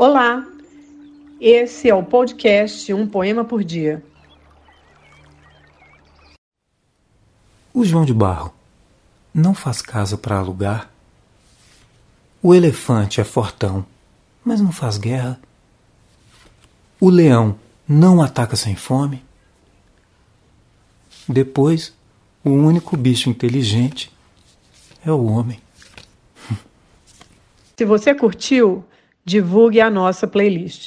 Olá, esse é o podcast Um Poema por Dia. O João de Barro não faz casa para alugar. O elefante é fortão, mas não faz guerra. O leão não ataca sem fome. Depois, o único bicho inteligente é o homem. Se você curtiu, divulgue a nossa playlist.